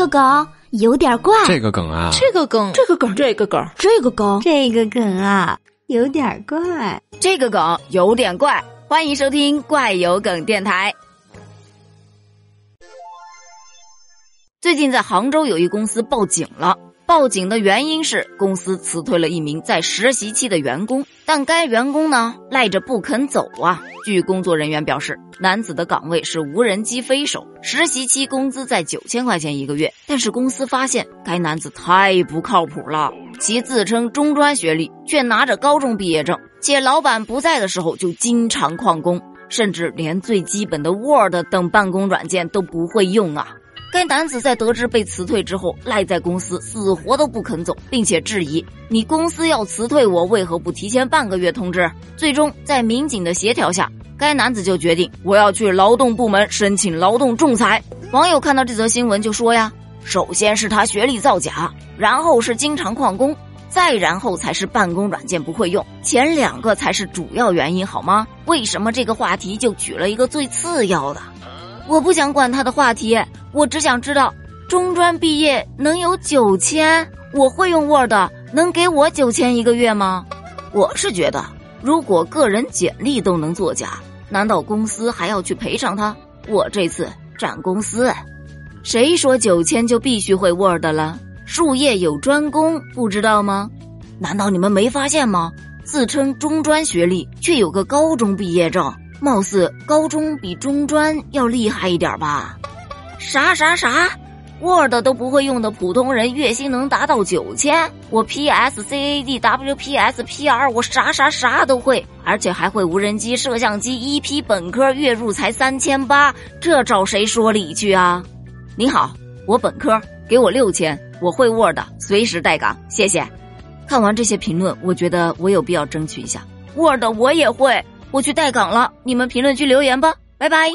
个梗有点怪，这个梗啊，这个梗，这个梗，这个梗，这个梗，这个梗啊，有点怪，这个梗有点怪。欢迎收听怪有梗电台。最近在杭州有一公司报警了。报警的原因是公司辞退了一名在实习期的员工，但该员工呢赖着不肯走啊。据工作人员表示，男子的岗位是无人机飞手，实习期工资在九千块钱一个月。但是公司发现该男子太不靠谱了，其自称中专学历，却拿着高中毕业证，且老板不在的时候就经常旷工，甚至连最基本的 Word 等办公软件都不会用啊。该男子在得知被辞退之后，赖在公司，死活都不肯走，并且质疑你公司要辞退我，为何不提前半个月通知？最终在民警的协调下，该男子就决定我要去劳动部门申请劳动仲裁。网友看到这则新闻就说呀：“首先是他学历造假，然后是经常旷工，再然后才是办公软件不会用，前两个才是主要原因，好吗？为什么这个话题就举了一个最次要的？”我不想管他的话题，我只想知道，中专毕业能有九千？我会用 Word，能给我九千一个月吗？我是觉得，如果个人简历都能作假，难道公司还要去赔偿他？我这次占公司，谁说九千就必须会 Word 了？术业有专攻，不知道吗？难道你们没发现吗？自称中专学历，却有个高中毕业证。貌似高中比中专要厉害一点吧？啥啥啥？Word 都不会用的普通人月薪能达到九千？我 PS、CAD、WPS、PR，我啥啥啥都会，而且还会无人机、摄像机。一批本科月入才三千八，这找谁说理去啊？您好，我本科，给我六千，我会 Word，随时待岗，谢谢。看完这些评论，我觉得我有必要争取一下 Word，我也会。我去待岗了，你们评论区留言吧，拜拜。